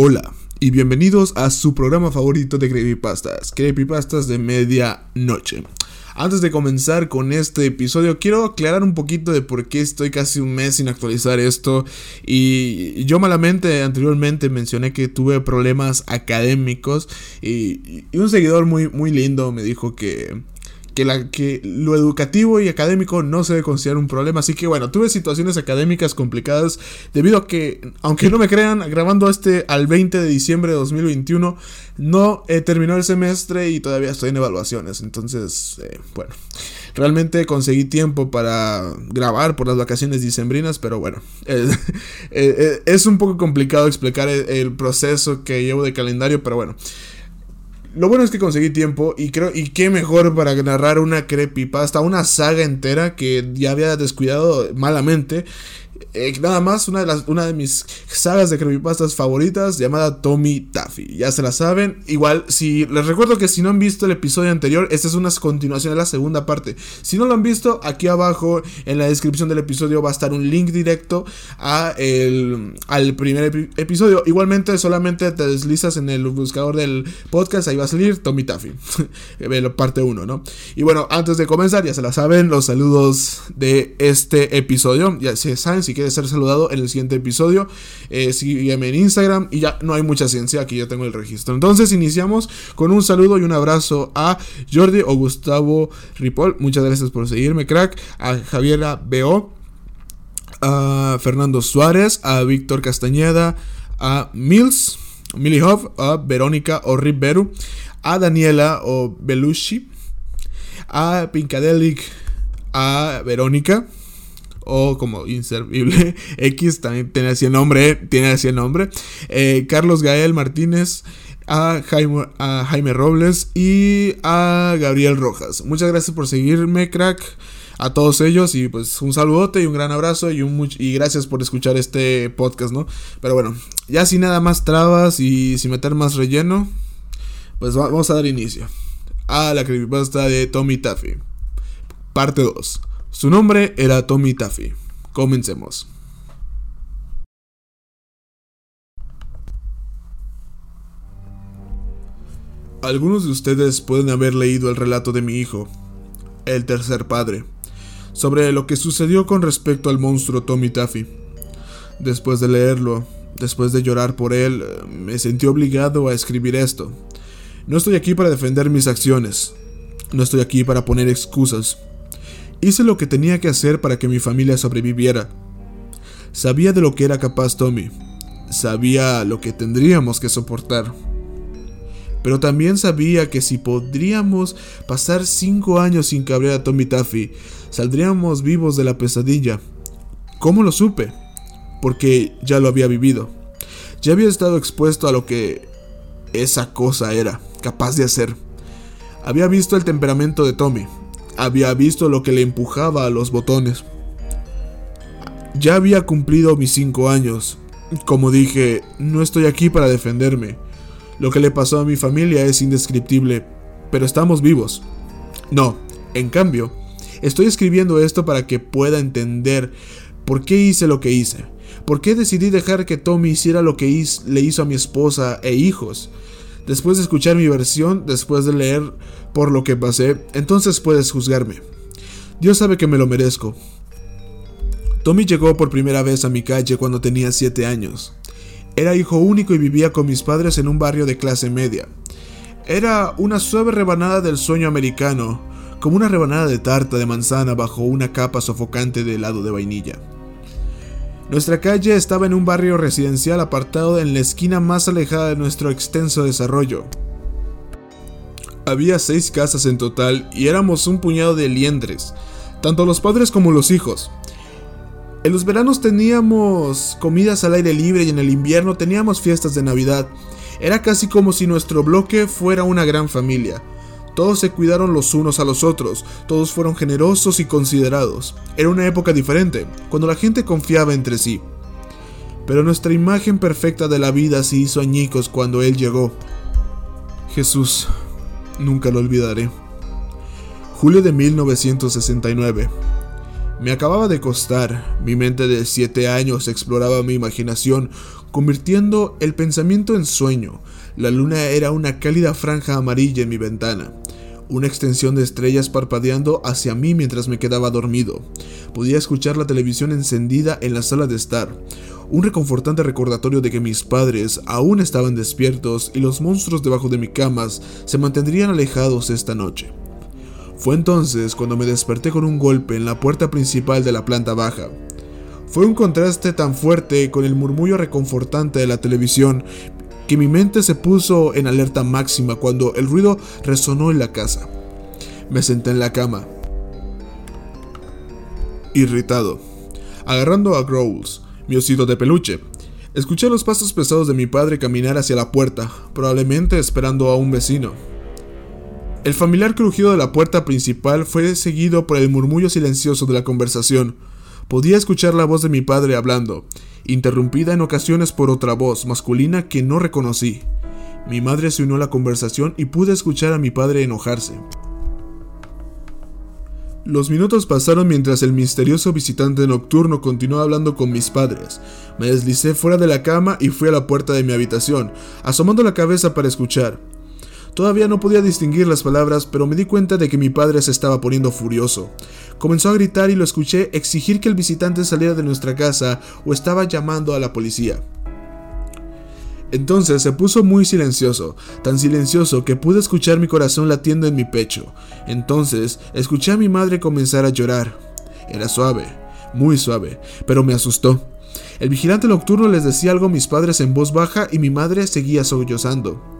Hola y bienvenidos a su programa favorito de Creepypastas, Creepypastas de medianoche. Antes de comenzar con este episodio, quiero aclarar un poquito de por qué estoy casi un mes sin actualizar esto. Y yo malamente anteriormente mencioné que tuve problemas académicos. Y, y un seguidor muy, muy lindo me dijo que que, lo educativo y académico no se debe considerar un problema. Así que bueno, tuve situaciones académicas complicadas debido a que, aunque no me crean, grabando este al 20 de diciembre de 2021, no he terminado el semestre y todavía estoy en evaluaciones. Entonces, eh, bueno, realmente conseguí tiempo para grabar por las vacaciones dicembrinas, pero bueno, eh, eh, es un poco complicado explicar el proceso que llevo de calendario, pero bueno. Lo bueno es que conseguí tiempo y creo y qué mejor para narrar una creepypasta, una saga entera que ya había descuidado malamente eh, nada más, una de, las, una de mis sagas de creepypastas favoritas llamada Tommy Taffy. Ya se la saben. Igual, si les recuerdo que si no han visto el episodio anterior, esta es una continuación de la segunda parte. Si no lo han visto, aquí abajo en la descripción del episodio va a estar un link directo a el, al primer episodio. Igualmente, solamente te deslizas en el buscador del podcast, ahí va a salir Tommy Taffy. parte 1, ¿no? Y bueno, antes de comenzar, ya se la saben, los saludos de este episodio. Ya se saben, si ser saludado en el siguiente episodio, eh, sígueme en Instagram y ya no hay mucha ciencia, aquí ya tengo el registro. Entonces iniciamos con un saludo y un abrazo a Jordi o Gustavo Ripoll, muchas gracias por seguirme, crack, a Javiera B.O., a Fernando Suárez, a Víctor Castañeda, a Mills, Millie Hoff, a Verónica o Riberu, a Daniela o Belushi, a Pinkadelic, a Verónica, o como inservible X también tiene así el nombre, tiene así el nombre. Eh, Carlos Gael Martínez, a Jaime, a Jaime Robles y a Gabriel Rojas. Muchas gracias por seguirme, crack. A todos ellos y pues un saludote y un gran abrazo y, un y gracias por escuchar este podcast, ¿no? Pero bueno, ya sin nada más trabas y sin meter más relleno, pues vamos a dar inicio a la creepypasta de Tommy Taffy. Parte 2. Su nombre era Tommy Taffy. Comencemos. Algunos de ustedes pueden haber leído el relato de mi hijo, el tercer padre, sobre lo que sucedió con respecto al monstruo Tommy Taffy. Después de leerlo, después de llorar por él, me sentí obligado a escribir esto. No estoy aquí para defender mis acciones, no estoy aquí para poner excusas. Hice lo que tenía que hacer para que mi familia sobreviviera. Sabía de lo que era capaz Tommy. Sabía lo que tendríamos que soportar. Pero también sabía que si podríamos pasar cinco años sin cabrear a Tommy Taffy, saldríamos vivos de la pesadilla. ¿Cómo lo supe? Porque ya lo había vivido. Ya había estado expuesto a lo que esa cosa era capaz de hacer. Había visto el temperamento de Tommy, había visto lo que le empujaba a los botones. Ya había cumplido mis cinco años. Como dije, no estoy aquí para defenderme. Lo que le pasó a mi familia es indescriptible, pero estamos vivos. No, en cambio, estoy escribiendo esto para que pueda entender por qué hice lo que hice. ¿Por qué decidí dejar que Tommy hiciera lo que le hizo a mi esposa e hijos? Después de escuchar mi versión, después de leer por lo que pasé, entonces puedes juzgarme. Dios sabe que me lo merezco. Tommy llegó por primera vez a mi calle cuando tenía 7 años. Era hijo único y vivía con mis padres en un barrio de clase media. Era una suave rebanada del sueño americano, como una rebanada de tarta de manzana bajo una capa sofocante de helado de vainilla. Nuestra calle estaba en un barrio residencial apartado en la esquina más alejada de nuestro extenso desarrollo. Había seis casas en total y éramos un puñado de liendres, tanto los padres como los hijos. En los veranos teníamos comidas al aire libre y en el invierno teníamos fiestas de Navidad. Era casi como si nuestro bloque fuera una gran familia. Todos se cuidaron los unos a los otros, todos fueron generosos y considerados. Era una época diferente, cuando la gente confiaba entre sí. Pero nuestra imagen perfecta de la vida se hizo añicos cuando Él llegó. Jesús, nunca lo olvidaré. Julio de 1969. Me acababa de costar, mi mente de siete años exploraba mi imaginación convirtiendo el pensamiento en sueño. La luna era una cálida franja amarilla en mi ventana una extensión de estrellas parpadeando hacia mí mientras me quedaba dormido. Podía escuchar la televisión encendida en la sala de estar, un reconfortante recordatorio de que mis padres aún estaban despiertos y los monstruos debajo de mi cama se mantendrían alejados esta noche. Fue entonces cuando me desperté con un golpe en la puerta principal de la planta baja. Fue un contraste tan fuerte con el murmullo reconfortante de la televisión que mi mente se puso en alerta máxima cuando el ruido resonó en la casa. Me senté en la cama, irritado, agarrando a Growls, mi osito de peluche. Escuché los pasos pesados de mi padre caminar hacia la puerta, probablemente esperando a un vecino. El familiar crujido de la puerta principal fue seguido por el murmullo silencioso de la conversación. Podía escuchar la voz de mi padre hablando, interrumpida en ocasiones por otra voz masculina que no reconocí. Mi madre se unió a la conversación y pude escuchar a mi padre enojarse. Los minutos pasaron mientras el misterioso visitante nocturno continuó hablando con mis padres. Me deslicé fuera de la cama y fui a la puerta de mi habitación, asomando la cabeza para escuchar. Todavía no podía distinguir las palabras, pero me di cuenta de que mi padre se estaba poniendo furioso. Comenzó a gritar y lo escuché exigir que el visitante saliera de nuestra casa o estaba llamando a la policía. Entonces se puso muy silencioso, tan silencioso que pude escuchar mi corazón latiendo en mi pecho. Entonces escuché a mi madre comenzar a llorar. Era suave, muy suave, pero me asustó. El vigilante nocturno les decía algo a mis padres en voz baja y mi madre seguía sollozando.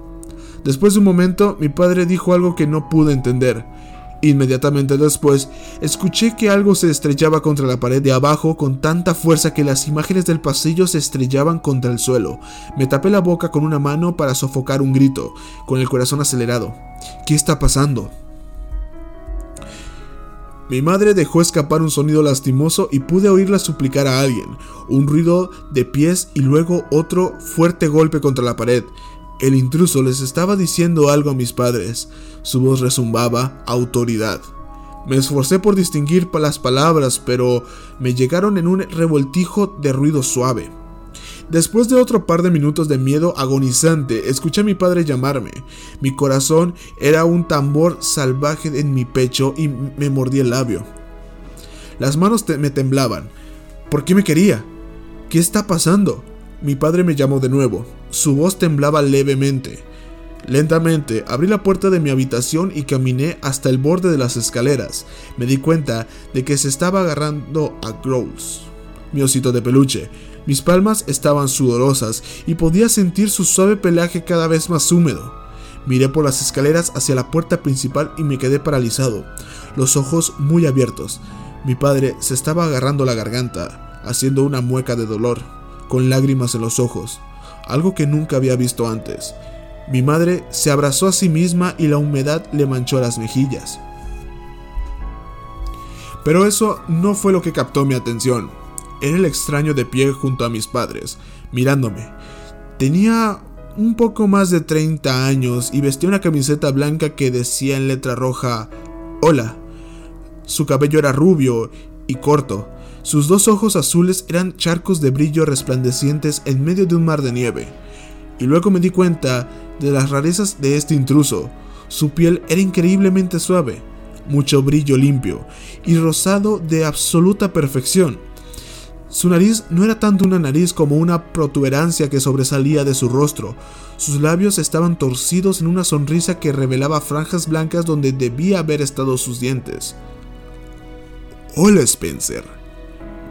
Después de un momento, mi padre dijo algo que no pude entender. Inmediatamente después, escuché que algo se estrellaba contra la pared de abajo con tanta fuerza que las imágenes del pasillo se estrellaban contra el suelo. Me tapé la boca con una mano para sofocar un grito, con el corazón acelerado. ¿Qué está pasando? Mi madre dejó escapar un sonido lastimoso y pude oírla suplicar a alguien, un ruido de pies y luego otro fuerte golpe contra la pared. El intruso les estaba diciendo algo a mis padres. Su voz resumbaba autoridad. Me esforcé por distinguir las palabras, pero me llegaron en un revoltijo de ruido suave. Después de otro par de minutos de miedo agonizante, escuché a mi padre llamarme. Mi corazón era un tambor salvaje en mi pecho y me mordí el labio. Las manos me temblaban. ¿Por qué me quería? ¿Qué está pasando? Mi padre me llamó de nuevo. Su voz temblaba levemente. Lentamente abrí la puerta de mi habitación y caminé hasta el borde de las escaleras. Me di cuenta de que se estaba agarrando a Growls, mi osito de peluche. Mis palmas estaban sudorosas y podía sentir su suave pelaje cada vez más húmedo. Miré por las escaleras hacia la puerta principal y me quedé paralizado, los ojos muy abiertos. Mi padre se estaba agarrando la garganta, haciendo una mueca de dolor con lágrimas en los ojos, algo que nunca había visto antes. Mi madre se abrazó a sí misma y la humedad le manchó las mejillas. Pero eso no fue lo que captó mi atención. Era el extraño de pie junto a mis padres, mirándome. Tenía un poco más de 30 años y vestía una camiseta blanca que decía en letra roja, Hola. Su cabello era rubio y corto, sus dos ojos azules eran charcos de brillo resplandecientes en medio de un mar de nieve. Y luego me di cuenta de las rarezas de este intruso. Su piel era increíblemente suave, mucho brillo limpio y rosado de absoluta perfección. Su nariz no era tanto una nariz como una protuberancia que sobresalía de su rostro. Sus labios estaban torcidos en una sonrisa que revelaba franjas blancas donde debía haber estado sus dientes. Hola Spencer,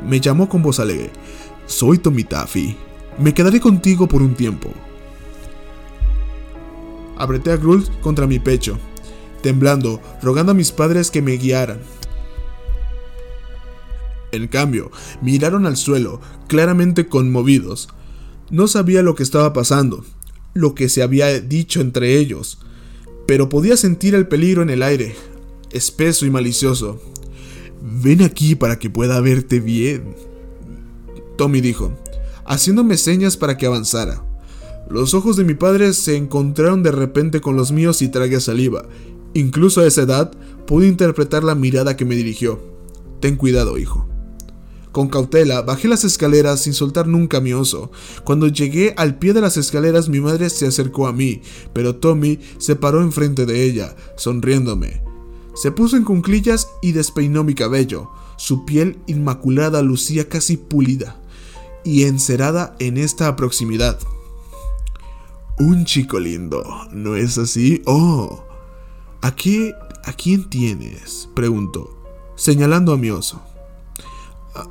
me llamó con voz alegre. Soy Tommy Taffy. Me quedaré contigo por un tiempo. Apreté a Grult contra mi pecho, temblando, rogando a mis padres que me guiaran. En cambio, miraron al suelo, claramente conmovidos. No sabía lo que estaba pasando, lo que se había dicho entre ellos, pero podía sentir el peligro en el aire, espeso y malicioso, Ven aquí para que pueda verte bien. Tommy dijo, haciéndome señas para que avanzara. Los ojos de mi padre se encontraron de repente con los míos y tragué saliva. Incluso a esa edad pude interpretar la mirada que me dirigió. Ten cuidado, hijo. Con cautela, bajé las escaleras sin soltar nunca mi oso. Cuando llegué al pie de las escaleras, mi madre se acercó a mí, pero Tommy se paró enfrente de ella, sonriéndome. Se puso en cunclillas y despeinó mi cabello. Su piel inmaculada lucía casi pulida y encerada en esta proximidad. Un chico lindo, ¿no es así? Oh, ¿a qué, a quién tienes? preguntó, señalando a mi oso. Ah,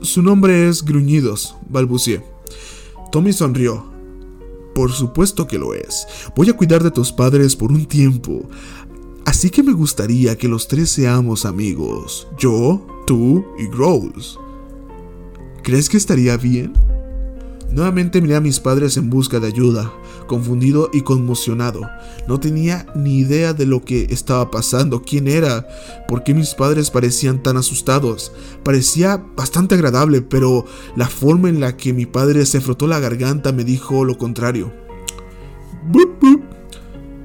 su nombre es Gruñidos, balbuceé. Tommy sonrió. Por supuesto que lo es. Voy a cuidar de tus padres por un tiempo. Así que me gustaría que los tres seamos amigos. Yo, tú y Grows. ¿Crees que estaría bien? Nuevamente miré a mis padres en busca de ayuda, confundido y conmocionado. No tenía ni idea de lo que estaba pasando, quién era, por qué mis padres parecían tan asustados. Parecía bastante agradable, pero la forma en la que mi padre se frotó la garganta me dijo lo contrario.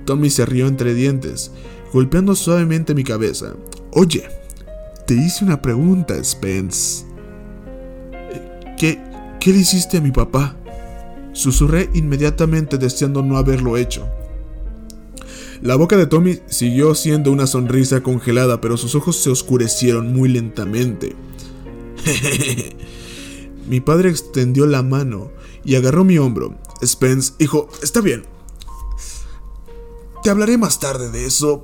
Tommy se rió entre dientes, golpeando suavemente mi cabeza. Oye, te hice una pregunta, Spence. ¿Qué, ¿Qué le hiciste a mi papá? Susurré inmediatamente deseando no haberlo hecho. La boca de Tommy siguió siendo una sonrisa congelada, pero sus ojos se oscurecieron muy lentamente. mi padre extendió la mano y agarró mi hombro. Spence, hijo, está bien. Te hablaré más tarde de eso.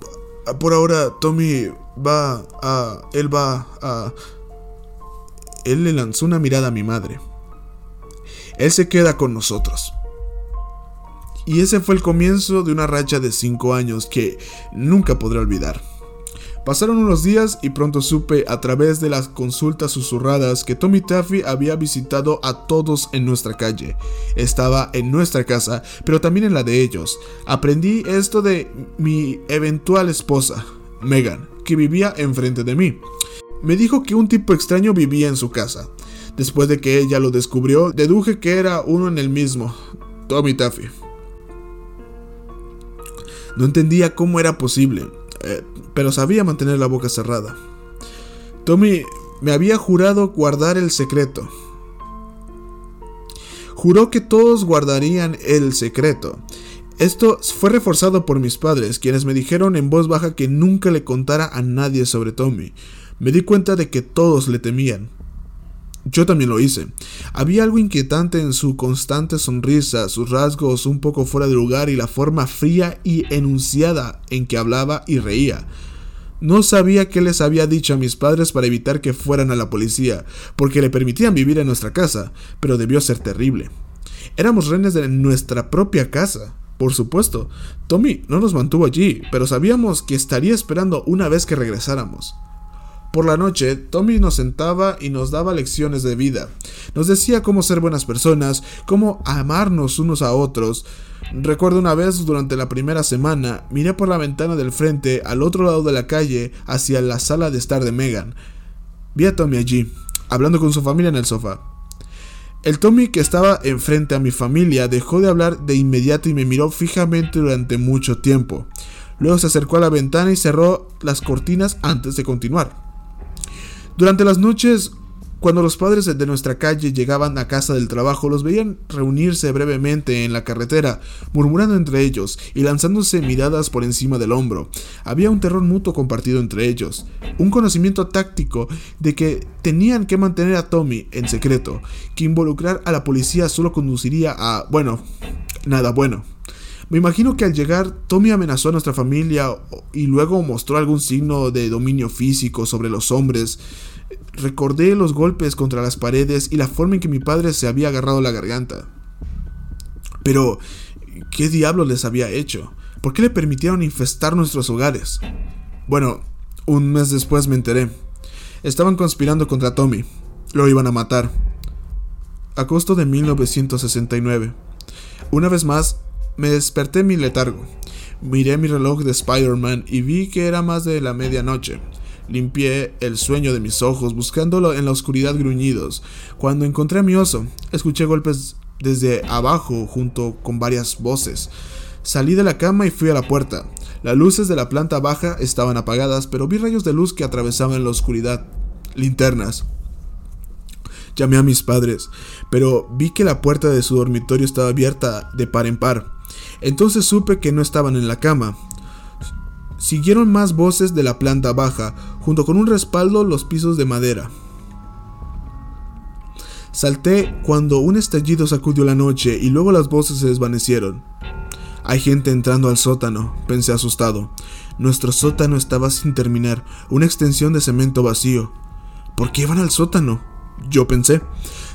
Por ahora, Tommy va a... Él va a... Él le lanzó una mirada a mi madre. Él se queda con nosotros. Y ese fue el comienzo de una racha de 5 años que nunca podré olvidar. Pasaron unos días y pronto supe a través de las consultas susurradas que Tommy Taffy había visitado a todos en nuestra calle. Estaba en nuestra casa, pero también en la de ellos. Aprendí esto de mi eventual esposa, Megan, que vivía enfrente de mí me dijo que un tipo extraño vivía en su casa. Después de que ella lo descubrió, deduje que era uno en el mismo, Tommy Taffy. No entendía cómo era posible, eh, pero sabía mantener la boca cerrada. Tommy me había jurado guardar el secreto. Juró que todos guardarían el secreto. Esto fue reforzado por mis padres, quienes me dijeron en voz baja que nunca le contara a nadie sobre Tommy. Me di cuenta de que todos le temían. Yo también lo hice. Había algo inquietante en su constante sonrisa, sus rasgos un poco fuera de lugar y la forma fría y enunciada en que hablaba y reía. No sabía qué les había dicho a mis padres para evitar que fueran a la policía, porque le permitían vivir en nuestra casa, pero debió ser terrible. Éramos rehenes de nuestra propia casa. Por supuesto, Tommy no nos mantuvo allí, pero sabíamos que estaría esperando una vez que regresáramos. Por la noche, Tommy nos sentaba y nos daba lecciones de vida. Nos decía cómo ser buenas personas, cómo amarnos unos a otros. Recuerdo una vez durante la primera semana, miré por la ventana del frente al otro lado de la calle hacia la sala de estar de Megan. Vi a Tommy allí, hablando con su familia en el sofá. El Tommy que estaba enfrente a mi familia dejó de hablar de inmediato y me miró fijamente durante mucho tiempo. Luego se acercó a la ventana y cerró las cortinas antes de continuar. Durante las noches, cuando los padres de nuestra calle llegaban a casa del trabajo, los veían reunirse brevemente en la carretera, murmurando entre ellos y lanzándose miradas por encima del hombro. Había un terror mutuo compartido entre ellos, un conocimiento táctico de que tenían que mantener a Tommy en secreto, que involucrar a la policía solo conduciría a, bueno, nada bueno. Me imagino que al llegar Tommy amenazó a nuestra familia y luego mostró algún signo de dominio físico sobre los hombres. Recordé los golpes contra las paredes y la forma en que mi padre se había agarrado la garganta. Pero, ¿qué diablo les había hecho? ¿Por qué le permitieron infestar nuestros hogares? Bueno, un mes después me enteré. Estaban conspirando contra Tommy. Lo iban a matar. Agosto de 1969. Una vez más, me desperté mi letargo. Miré mi reloj de Spider-Man y vi que era más de la medianoche. Limpié el sueño de mis ojos, buscándolo en la oscuridad gruñidos. Cuando encontré a mi oso, escuché golpes desde abajo junto con varias voces. Salí de la cama y fui a la puerta. Las luces de la planta baja estaban apagadas, pero vi rayos de luz que atravesaban la oscuridad. Linternas. Llamé a mis padres, pero vi que la puerta de su dormitorio estaba abierta de par en par. Entonces supe que no estaban en la cama. Siguieron más voces de la planta baja, junto con un respaldo los pisos de madera. Salté cuando un estallido sacudió la noche y luego las voces se desvanecieron. Hay gente entrando al sótano, pensé asustado. Nuestro sótano estaba sin terminar, una extensión de cemento vacío. ¿Por qué iban al sótano? Yo pensé.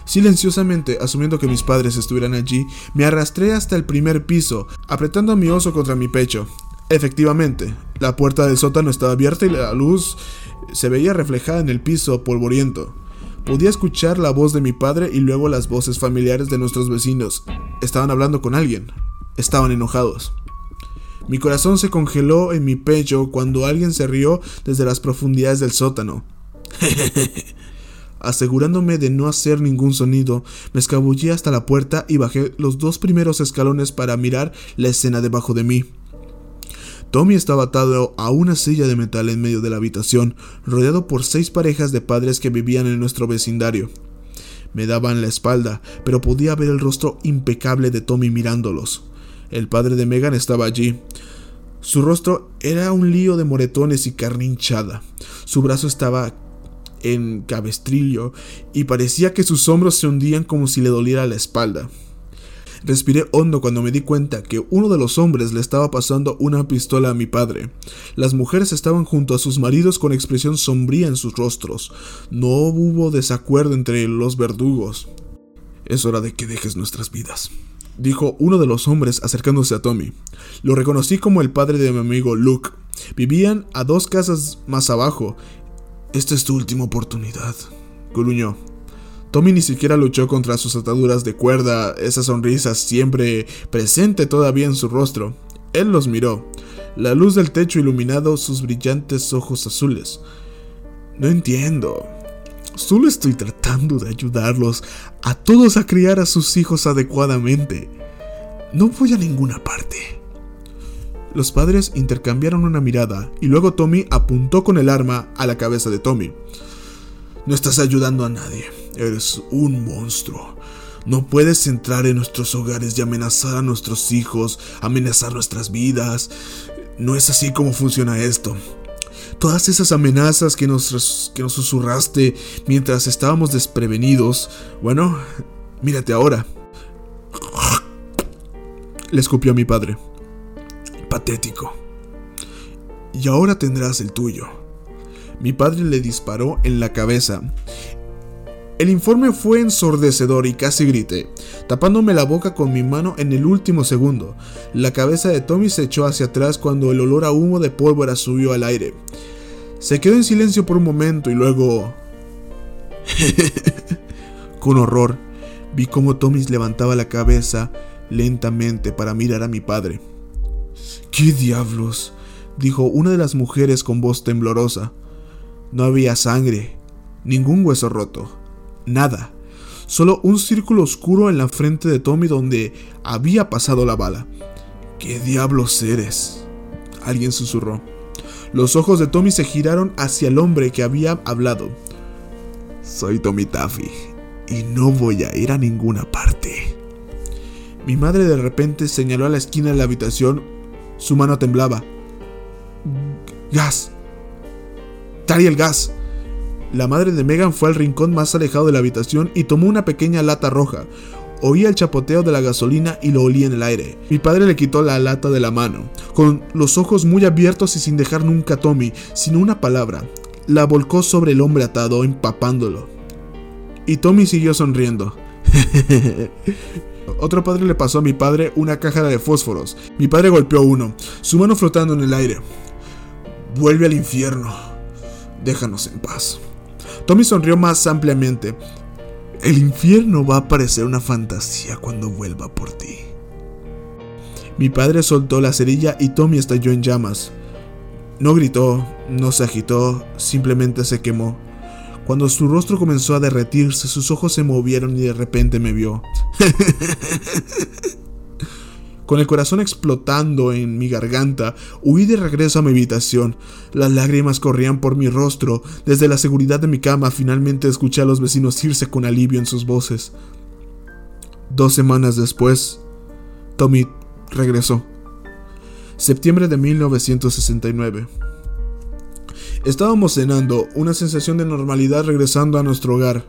Silenciosamente, asumiendo que mis padres estuvieran allí, me arrastré hasta el primer piso, apretando a mi oso contra mi pecho. Efectivamente, la puerta del sótano estaba abierta y la luz se veía reflejada en el piso polvoriento. Podía escuchar la voz de mi padre y luego las voces familiares de nuestros vecinos. Estaban hablando con alguien. Estaban enojados. Mi corazón se congeló en mi pecho cuando alguien se rió desde las profundidades del sótano. Asegurándome de no hacer ningún sonido, me escabullí hasta la puerta y bajé los dos primeros escalones para mirar la escena debajo de mí. Tommy estaba atado a una silla de metal en medio de la habitación, rodeado por seis parejas de padres que vivían en nuestro vecindario. Me daban la espalda, pero podía ver el rostro impecable de Tommy mirándolos. El padre de Megan estaba allí. Su rostro era un lío de moretones y carne hinchada. Su brazo estaba en cabestrillo y parecía que sus hombros se hundían como si le doliera la espalda. Respiré hondo cuando me di cuenta que uno de los hombres le estaba pasando una pistola a mi padre. Las mujeres estaban junto a sus maridos con expresión sombría en sus rostros. No hubo desacuerdo entre los verdugos. Es hora de que dejes nuestras vidas, dijo uno de los hombres acercándose a Tommy. Lo reconocí como el padre de mi amigo Luke. Vivían a dos casas más abajo. Esta es tu última oportunidad, gruñó. Tommy ni siquiera luchó contra sus ataduras de cuerda, esa sonrisa siempre presente todavía en su rostro. Él los miró, la luz del techo iluminado sus brillantes ojos azules. No entiendo. Solo estoy tratando de ayudarlos a todos a criar a sus hijos adecuadamente. No voy a ninguna parte. Los padres intercambiaron una mirada y luego Tommy apuntó con el arma a la cabeza de Tommy. No estás ayudando a nadie. Eres un monstruo. No puedes entrar en nuestros hogares y amenazar a nuestros hijos, amenazar nuestras vidas. No es así como funciona esto. Todas esas amenazas que nos, que nos susurraste mientras estábamos desprevenidos, bueno, mírate ahora. Le escupió a mi padre. Patético. Y ahora tendrás el tuyo. Mi padre le disparó en la cabeza el informe fue ensordecedor y casi grité, tapándome la boca con mi mano en el último segundo. La cabeza de Tommy se echó hacia atrás cuando el olor a humo de pólvora subió al aire. Se quedó en silencio por un momento y luego... con horror, vi cómo Tommy levantaba la cabeza lentamente para mirar a mi padre. ¿Qué diablos? dijo una de las mujeres con voz temblorosa. No había sangre, ningún hueso roto nada. Solo un círculo oscuro en la frente de Tommy donde había pasado la bala. ¿Qué diablos eres? Alguien susurró. Los ojos de Tommy se giraron hacia el hombre que había hablado. Soy Tommy Taffy y no voy a ir a ninguna parte. Mi madre de repente señaló a la esquina de la habitación. Su mano temblaba. Gas. Trae el gas. La madre de Megan fue al rincón más alejado de la habitación y tomó una pequeña lata roja. Oía el chapoteo de la gasolina y lo olía en el aire. Mi padre le quitó la lata de la mano, con los ojos muy abiertos y sin dejar nunca a Tommy, sino una palabra. La volcó sobre el hombre atado, empapándolo. Y Tommy siguió sonriendo. Otro padre le pasó a mi padre una caja de fósforos. Mi padre golpeó uno, su mano flotando en el aire. Vuelve al infierno. Déjanos en paz. Tommy sonrió más ampliamente. El infierno va a parecer una fantasía cuando vuelva por ti. Mi padre soltó la cerilla y Tommy estalló en llamas. No gritó, no se agitó, simplemente se quemó. Cuando su rostro comenzó a derretirse, sus ojos se movieron y de repente me vio. Con el corazón explotando en mi garganta, huí de regreso a mi habitación. Las lágrimas corrían por mi rostro. Desde la seguridad de mi cama finalmente escuché a los vecinos irse con alivio en sus voces. Dos semanas después, Tommy regresó. Septiembre de 1969. Estábamos cenando, una sensación de normalidad regresando a nuestro hogar.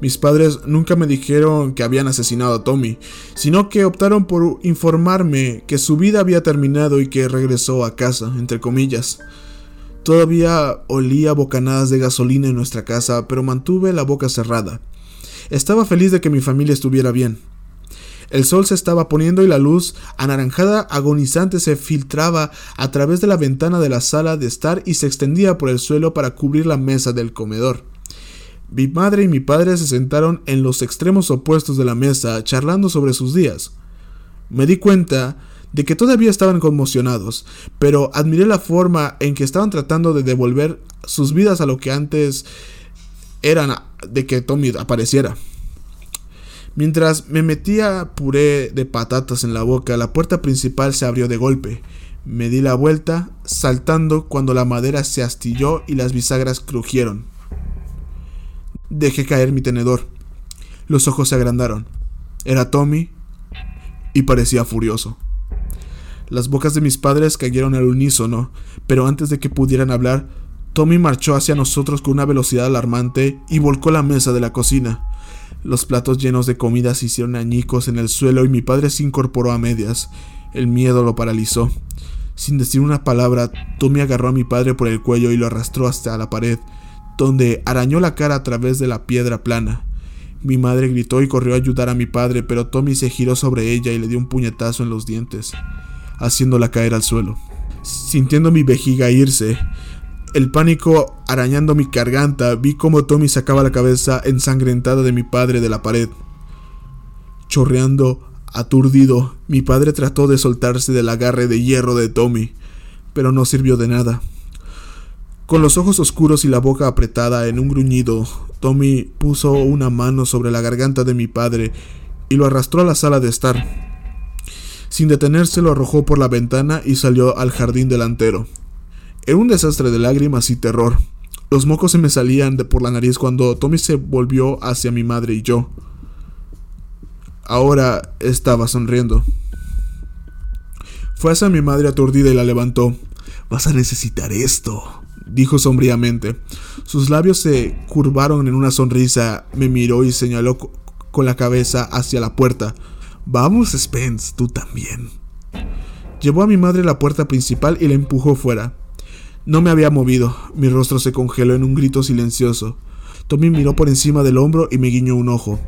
Mis padres nunca me dijeron que habían asesinado a Tommy, sino que optaron por informarme que su vida había terminado y que regresó a casa, entre comillas. Todavía olía bocanadas de gasolina en nuestra casa, pero mantuve la boca cerrada. Estaba feliz de que mi familia estuviera bien. El sol se estaba poniendo y la luz anaranjada agonizante se filtraba a través de la ventana de la sala de estar y se extendía por el suelo para cubrir la mesa del comedor. Mi madre y mi padre se sentaron en los extremos opuestos de la mesa charlando sobre sus días. Me di cuenta de que todavía estaban conmocionados, pero admiré la forma en que estaban tratando de devolver sus vidas a lo que antes eran de que Tommy apareciera. Mientras me metía puré de patatas en la boca, la puerta principal se abrió de golpe. Me di la vuelta, saltando cuando la madera se astilló y las bisagras crujieron. Dejé caer mi tenedor. Los ojos se agrandaron. Era Tommy y parecía furioso. Las bocas de mis padres cayeron al unísono, pero antes de que pudieran hablar, Tommy marchó hacia nosotros con una velocidad alarmante y volcó la mesa de la cocina. Los platos llenos de comida se hicieron añicos en el suelo y mi padre se incorporó a medias. El miedo lo paralizó. Sin decir una palabra, Tommy agarró a mi padre por el cuello y lo arrastró hasta la pared donde arañó la cara a través de la piedra plana. Mi madre gritó y corrió a ayudar a mi padre, pero Tommy se giró sobre ella y le dio un puñetazo en los dientes, haciéndola caer al suelo. Sintiendo mi vejiga irse, el pánico arañando mi garganta, vi cómo Tommy sacaba la cabeza ensangrentada de mi padre de la pared. Chorreando, aturdido, mi padre trató de soltarse del agarre de hierro de Tommy, pero no sirvió de nada. Con los ojos oscuros y la boca apretada en un gruñido, Tommy puso una mano sobre la garganta de mi padre y lo arrastró a la sala de estar. Sin detenerse lo arrojó por la ventana y salió al jardín delantero. Era un desastre de lágrimas y terror. Los mocos se me salían de por la nariz cuando Tommy se volvió hacia mi madre y yo. Ahora estaba sonriendo. Fue hacia mi madre aturdida y la levantó. Vas a necesitar esto, dijo sombríamente. Sus labios se curvaron en una sonrisa, me miró y señaló con la cabeza hacia la puerta. Vamos, Spence, tú también. Llevó a mi madre a la puerta principal y la empujó fuera. No me había movido, mi rostro se congeló en un grito silencioso. Tommy miró por encima del hombro y me guiñó un ojo.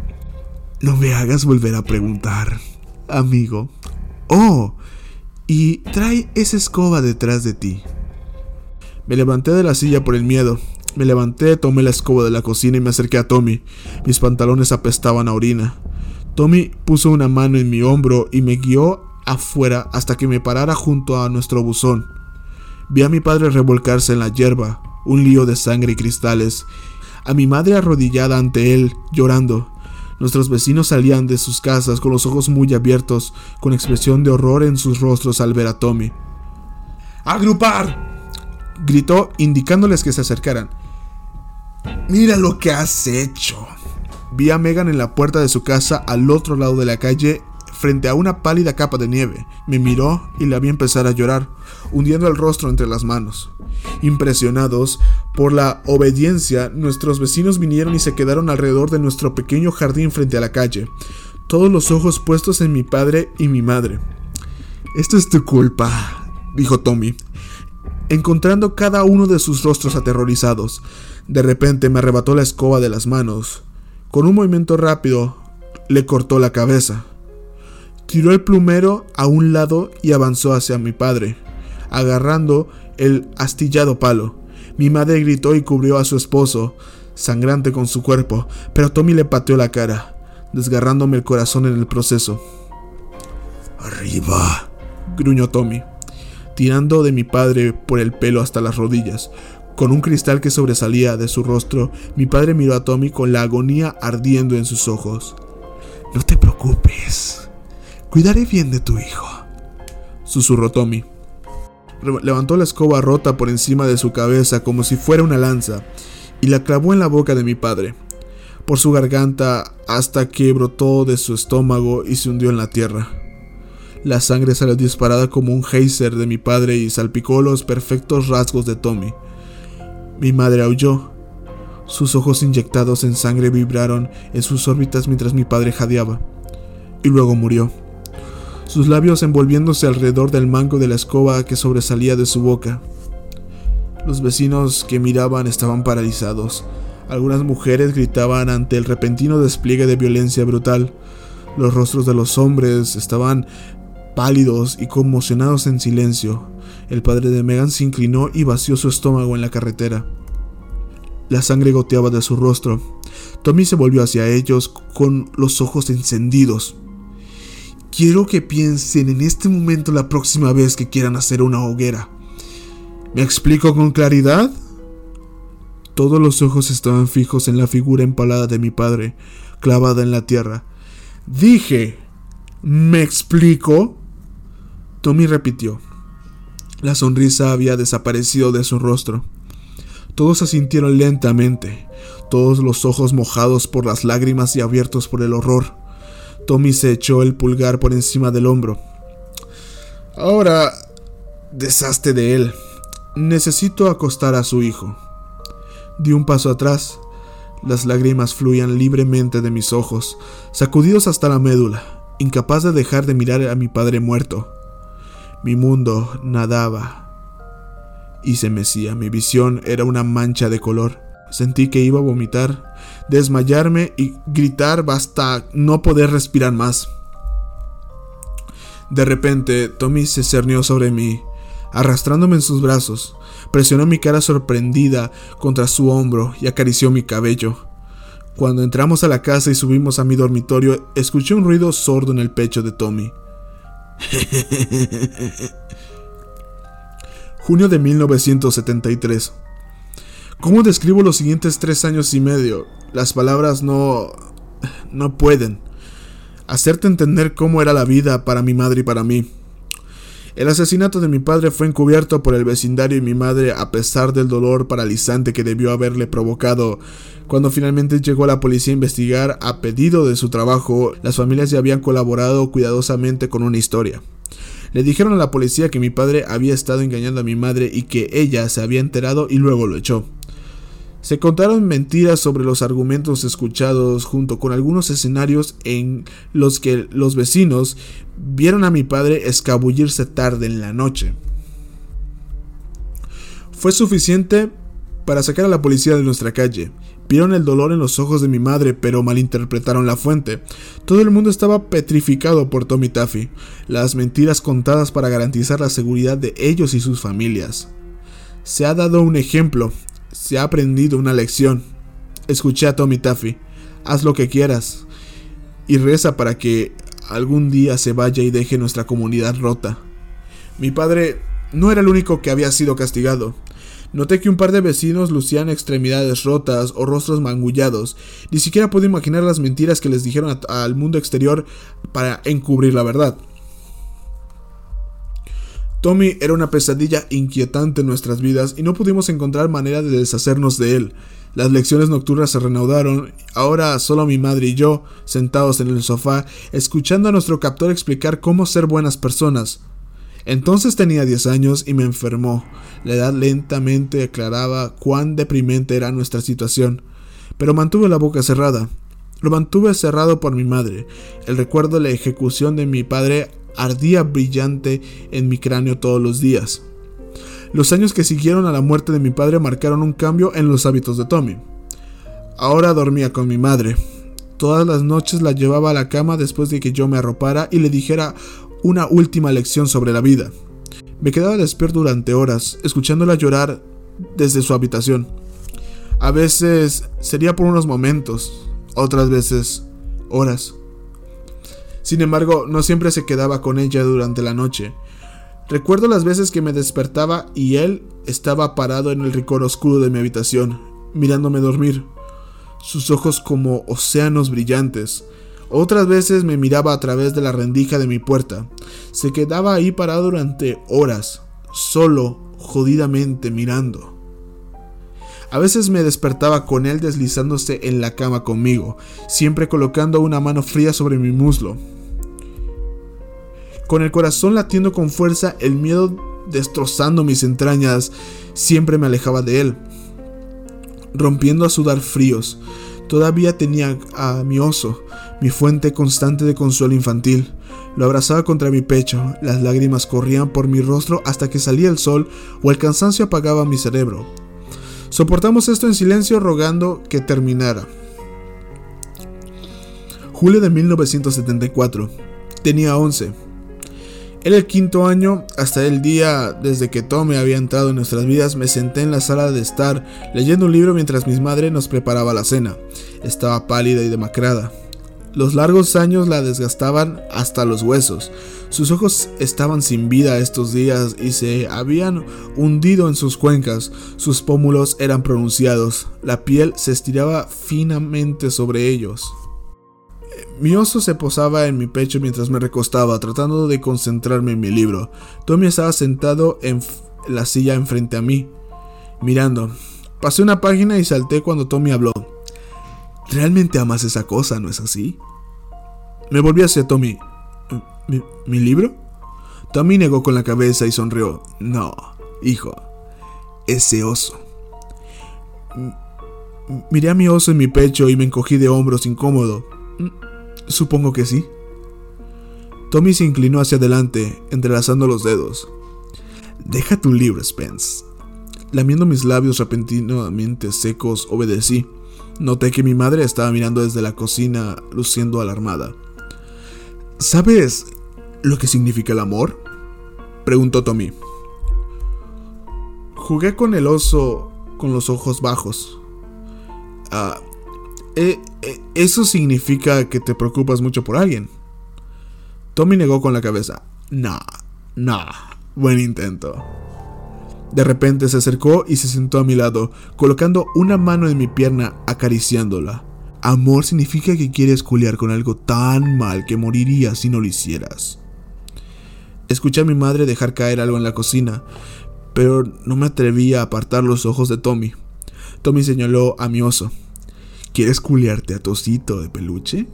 No me hagas volver a preguntar, amigo. Oh, y trae esa escoba detrás de ti. Me levanté de la silla por el miedo. Me levanté, tomé la escoba de la cocina y me acerqué a Tommy. Mis pantalones apestaban a orina. Tommy puso una mano en mi hombro y me guió afuera hasta que me parara junto a nuestro buzón. Vi a mi padre revolcarse en la hierba, un lío de sangre y cristales, a mi madre arrodillada ante él, llorando. Nuestros vecinos salían de sus casas con los ojos muy abiertos, con expresión de horror en sus rostros al ver a Tommy. ¡Agrupar! gritó indicándoles que se acercaran. Mira lo que has hecho. Vi a Megan en la puerta de su casa al otro lado de la calle frente a una pálida capa de nieve. Me miró y la vi empezar a llorar, hundiendo el rostro entre las manos. Impresionados por la obediencia, nuestros vecinos vinieron y se quedaron alrededor de nuestro pequeño jardín frente a la calle, todos los ojos puestos en mi padre y mi madre. Esto es tu culpa, dijo Tommy, encontrando cada uno de sus rostros aterrorizados. De repente me arrebató la escoba de las manos. Con un movimiento rápido, le cortó la cabeza. Tiró el plumero a un lado y avanzó hacia mi padre, agarrando el astillado palo. Mi madre gritó y cubrió a su esposo, sangrante con su cuerpo, pero Tommy le pateó la cara, desgarrándome el corazón en el proceso. Arriba, gruñó Tommy tirando de mi padre por el pelo hasta las rodillas. Con un cristal que sobresalía de su rostro, mi padre miró a Tommy con la agonía ardiendo en sus ojos. No te preocupes. Cuidaré bien de tu hijo. susurró Tommy. Levantó la escoba rota por encima de su cabeza como si fuera una lanza y la clavó en la boca de mi padre, por su garganta hasta que brotó de su estómago y se hundió en la tierra. La sangre salió disparada como un geyser de mi padre y salpicó los perfectos rasgos de Tommy. Mi madre aulló. Sus ojos inyectados en sangre vibraron en sus órbitas mientras mi padre jadeaba. Y luego murió sus labios envolviéndose alrededor del mango de la escoba que sobresalía de su boca. Los vecinos que miraban estaban paralizados. Algunas mujeres gritaban ante el repentino despliegue de violencia brutal. Los rostros de los hombres estaban pálidos y conmocionados en silencio. El padre de Megan se inclinó y vació su estómago en la carretera. La sangre goteaba de su rostro. Tommy se volvió hacia ellos con los ojos encendidos. Quiero que piensen en este momento la próxima vez que quieran hacer una hoguera. ¿Me explico con claridad? Todos los ojos estaban fijos en la figura empalada de mi padre, clavada en la tierra. Dije, ¿me explico? Tommy repitió. La sonrisa había desaparecido de su rostro. Todos asintieron lentamente, todos los ojos mojados por las lágrimas y abiertos por el horror. Tommy se echó el pulgar por encima del hombro. Ahora, deshazte de él. Necesito acostar a su hijo. Di un paso atrás. Las lágrimas fluían libremente de mis ojos, sacudidos hasta la médula, incapaz de dejar de mirar a mi padre muerto. Mi mundo nadaba y se mecía. Mi visión era una mancha de color. Sentí que iba a vomitar desmayarme y gritar hasta no poder respirar más. De repente, Tommy se cernió sobre mí, arrastrándome en sus brazos, presionó mi cara sorprendida contra su hombro y acarició mi cabello. Cuando entramos a la casa y subimos a mi dormitorio, escuché un ruido sordo en el pecho de Tommy. Junio de 1973. ¿Cómo describo los siguientes tres años y medio? Las palabras no... no pueden. Hacerte entender cómo era la vida para mi madre y para mí. El asesinato de mi padre fue encubierto por el vecindario y mi madre a pesar del dolor paralizante que debió haberle provocado. Cuando finalmente llegó la policía a investigar a pedido de su trabajo, las familias ya habían colaborado cuidadosamente con una historia. Le dijeron a la policía que mi padre había estado engañando a mi madre y que ella se había enterado y luego lo echó. Se contaron mentiras sobre los argumentos escuchados junto con algunos escenarios en los que los vecinos vieron a mi padre escabullirse tarde en la noche. Fue suficiente para sacar a la policía de nuestra calle. Vieron el dolor en los ojos de mi madre, pero malinterpretaron la fuente. Todo el mundo estaba petrificado por Tommy Taffy, las mentiras contadas para garantizar la seguridad de ellos y sus familias. Se ha dado un ejemplo, se ha aprendido una lección. Escuché a Tommy Taffy. Haz lo que quieras. Y reza para que algún día se vaya y deje nuestra comunidad rota. Mi padre no era el único que había sido castigado. Noté que un par de vecinos lucían extremidades rotas o rostros mangullados. Ni siquiera pude imaginar las mentiras que les dijeron al mundo exterior para encubrir la verdad. Tommy era una pesadilla inquietante en nuestras vidas y no pudimos encontrar manera de deshacernos de él. Las lecciones nocturnas se reanudaron, ahora solo mi madre y yo, sentados en el sofá, escuchando a nuestro captor explicar cómo ser buenas personas. Entonces tenía 10 años y me enfermó. La edad lentamente aclaraba cuán deprimente era nuestra situación, pero mantuve la boca cerrada. Lo mantuve cerrado por mi madre. El recuerdo de la ejecución de mi padre ardía brillante en mi cráneo todos los días. Los años que siguieron a la muerte de mi padre marcaron un cambio en los hábitos de Tommy. Ahora dormía con mi madre. Todas las noches la llevaba a la cama después de que yo me arropara y le dijera una última lección sobre la vida. Me quedaba despierto durante horas, escuchándola llorar desde su habitación. A veces sería por unos momentos, otras veces horas. Sin embargo, no siempre se quedaba con ella durante la noche. Recuerdo las veces que me despertaba y él estaba parado en el rincón oscuro de mi habitación, mirándome dormir, sus ojos como océanos brillantes. Otras veces me miraba a través de la rendija de mi puerta. Se quedaba ahí parado durante horas, solo, jodidamente mirando. A veces me despertaba con él deslizándose en la cama conmigo, siempre colocando una mano fría sobre mi muslo. Con el corazón latiendo con fuerza, el miedo destrozando mis entrañas, siempre me alejaba de él, rompiendo a sudar fríos. Todavía tenía a mi oso, mi fuente constante de consuelo infantil. Lo abrazaba contra mi pecho, las lágrimas corrían por mi rostro hasta que salía el sol o el cansancio apagaba mi cerebro. Soportamos esto en silencio rogando que terminara. Julio de 1974. Tenía 11. Era el quinto año, hasta el día desde que Tommy había entrado en nuestras vidas, me senté en la sala de estar leyendo un libro mientras mi madre nos preparaba la cena. Estaba pálida y demacrada. Los largos años la desgastaban hasta los huesos. Sus ojos estaban sin vida estos días y se habían hundido en sus cuencas. Sus pómulos eran pronunciados. La piel se estiraba finamente sobre ellos. Mi oso se posaba en mi pecho mientras me recostaba, tratando de concentrarme en mi libro. Tommy estaba sentado en la silla enfrente a mí, mirando. Pasé una página y salté cuando Tommy habló. ¿Realmente amas esa cosa, no es así? Me volví hacia Tommy. ¿Mi, libro? Tommy negó con la cabeza y sonrió. No, hijo, ese oso. Miré a mi oso en mi pecho y me encogí de hombros incómodo. Supongo que sí. Tommy se inclinó hacia adelante, entrelazando los dedos. Deja tu libro, Spence. Lamiendo mis labios repentinamente secos, obedecí. Noté que mi madre estaba mirando desde la cocina, luciendo alarmada. ¿Sabes lo que significa el amor? Preguntó Tommy. Jugué con el oso con los ojos bajos. Ah, eh, eh, eso significa que te preocupas mucho por alguien. Tommy negó con la cabeza. Nah, nah, buen intento. De repente se acercó y se sentó a mi lado, colocando una mano en mi pierna, acariciándola. Amor significa que quieres culiar con algo tan mal que morirías si no lo hicieras. Escuché a mi madre dejar caer algo en la cocina, pero no me atreví a apartar los ojos de Tommy. Tommy señaló a mi oso. ¿Quieres culiarte a Tosito de peluche?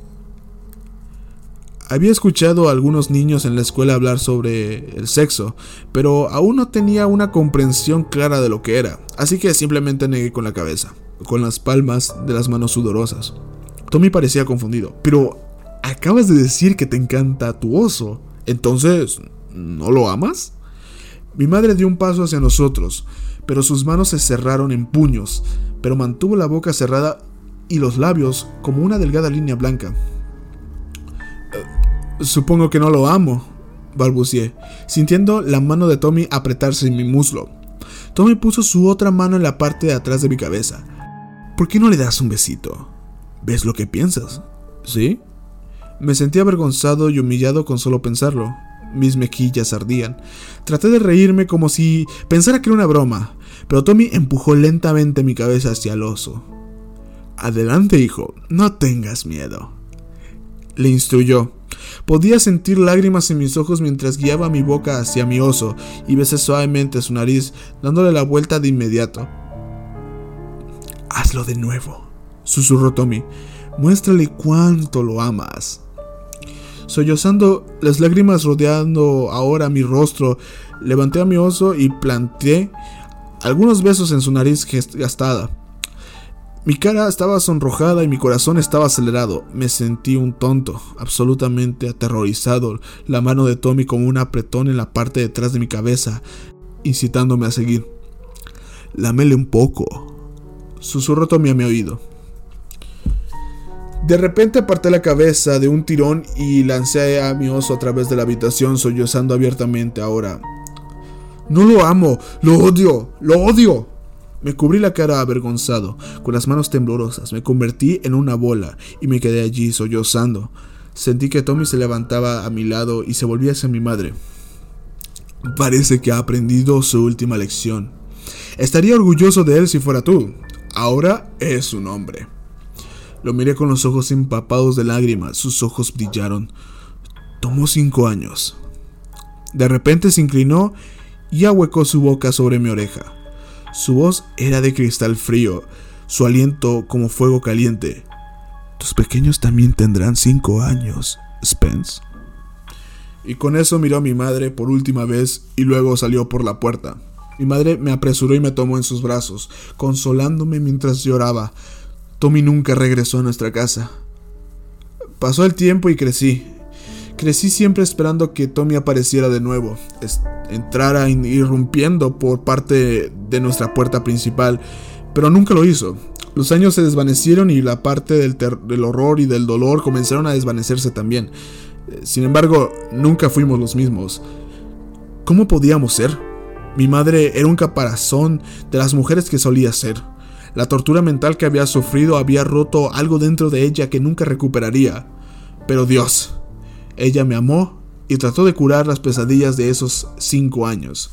Había escuchado a algunos niños en la escuela hablar sobre el sexo, pero aún no tenía una comprensión clara de lo que era, así que simplemente negué con la cabeza, con las palmas de las manos sudorosas. Tommy parecía confundido, pero acabas de decir que te encanta tu oso, entonces, ¿no lo amas? Mi madre dio un paso hacia nosotros, pero sus manos se cerraron en puños, pero mantuvo la boca cerrada y los labios como una delgada línea blanca. Supongo que no lo amo, balbucié, sintiendo la mano de Tommy apretarse en mi muslo. Tommy puso su otra mano en la parte de atrás de mi cabeza. ¿Por qué no le das un besito? ¿Ves lo que piensas? ¿Sí? Me sentí avergonzado y humillado con solo pensarlo. Mis mejillas ardían. Traté de reírme como si pensara que era una broma, pero Tommy empujó lentamente mi cabeza hacia el oso. Adelante, hijo, no tengas miedo. Le instruyó. Podía sentir lágrimas en mis ojos mientras guiaba mi boca hacia mi oso y besé suavemente su nariz, dándole la vuelta de inmediato. Hazlo de nuevo, susurró Tommy. Muéstrale cuánto lo amas. Sollozando, las lágrimas rodeando ahora mi rostro, levanté a mi oso y planté algunos besos en su nariz gastada. Mi cara estaba sonrojada y mi corazón estaba acelerado. Me sentí un tonto, absolutamente aterrorizado, la mano de Tommy como un apretón en la parte de atrás de mi cabeza, incitándome a seguir. Lámele un poco, susurró Tommy a mi oído. De repente aparté la cabeza de un tirón y lancé a mi oso a través de la habitación, sollozando abiertamente ahora. No lo amo, lo odio, lo odio. Me cubrí la cara avergonzado, con las manos temblorosas, me convertí en una bola y me quedé allí sollozando. Sentí que Tommy se levantaba a mi lado y se volvía hacia mi madre. Parece que ha aprendido su última lección. Estaría orgulloso de él si fuera tú. Ahora es un hombre. Lo miré con los ojos empapados de lágrimas, sus ojos brillaron. Tomó cinco años. De repente se inclinó y ahuecó su boca sobre mi oreja. Su voz era de cristal frío, su aliento como fuego caliente. Tus pequeños también tendrán cinco años, Spence. Y con eso miró a mi madre por última vez y luego salió por la puerta. Mi madre me apresuró y me tomó en sus brazos, consolándome mientras lloraba. Tommy nunca regresó a nuestra casa. Pasó el tiempo y crecí. Crecí siempre esperando que Tommy apareciera de nuevo, entrara irrumpiendo por parte de nuestra puerta principal, pero nunca lo hizo. Los años se desvanecieron y la parte del, del horror y del dolor comenzaron a desvanecerse también. Sin embargo, nunca fuimos los mismos. ¿Cómo podíamos ser? Mi madre era un caparazón de las mujeres que solía ser. La tortura mental que había sufrido había roto algo dentro de ella que nunca recuperaría. Pero Dios, ella me amó y trató de curar las pesadillas de esos cinco años.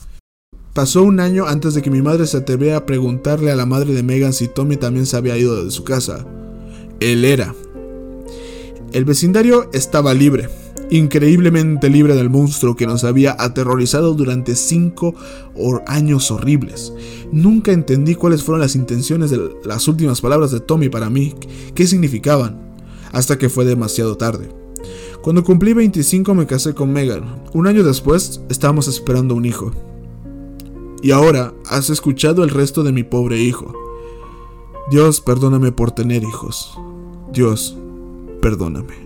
Pasó un año antes de que mi madre se atreviera a preguntarle a la madre de Megan si Tommy también se había ido de su casa. Él era. El vecindario estaba libre, increíblemente libre del monstruo que nos había aterrorizado durante cinco años horribles. Nunca entendí cuáles fueron las intenciones de las últimas palabras de Tommy para mí, qué significaban, hasta que fue demasiado tarde. Cuando cumplí 25 me casé con Megan. Un año después estábamos esperando un hijo. Y ahora has escuchado el resto de mi pobre hijo. Dios, perdóname por tener hijos. Dios, perdóname.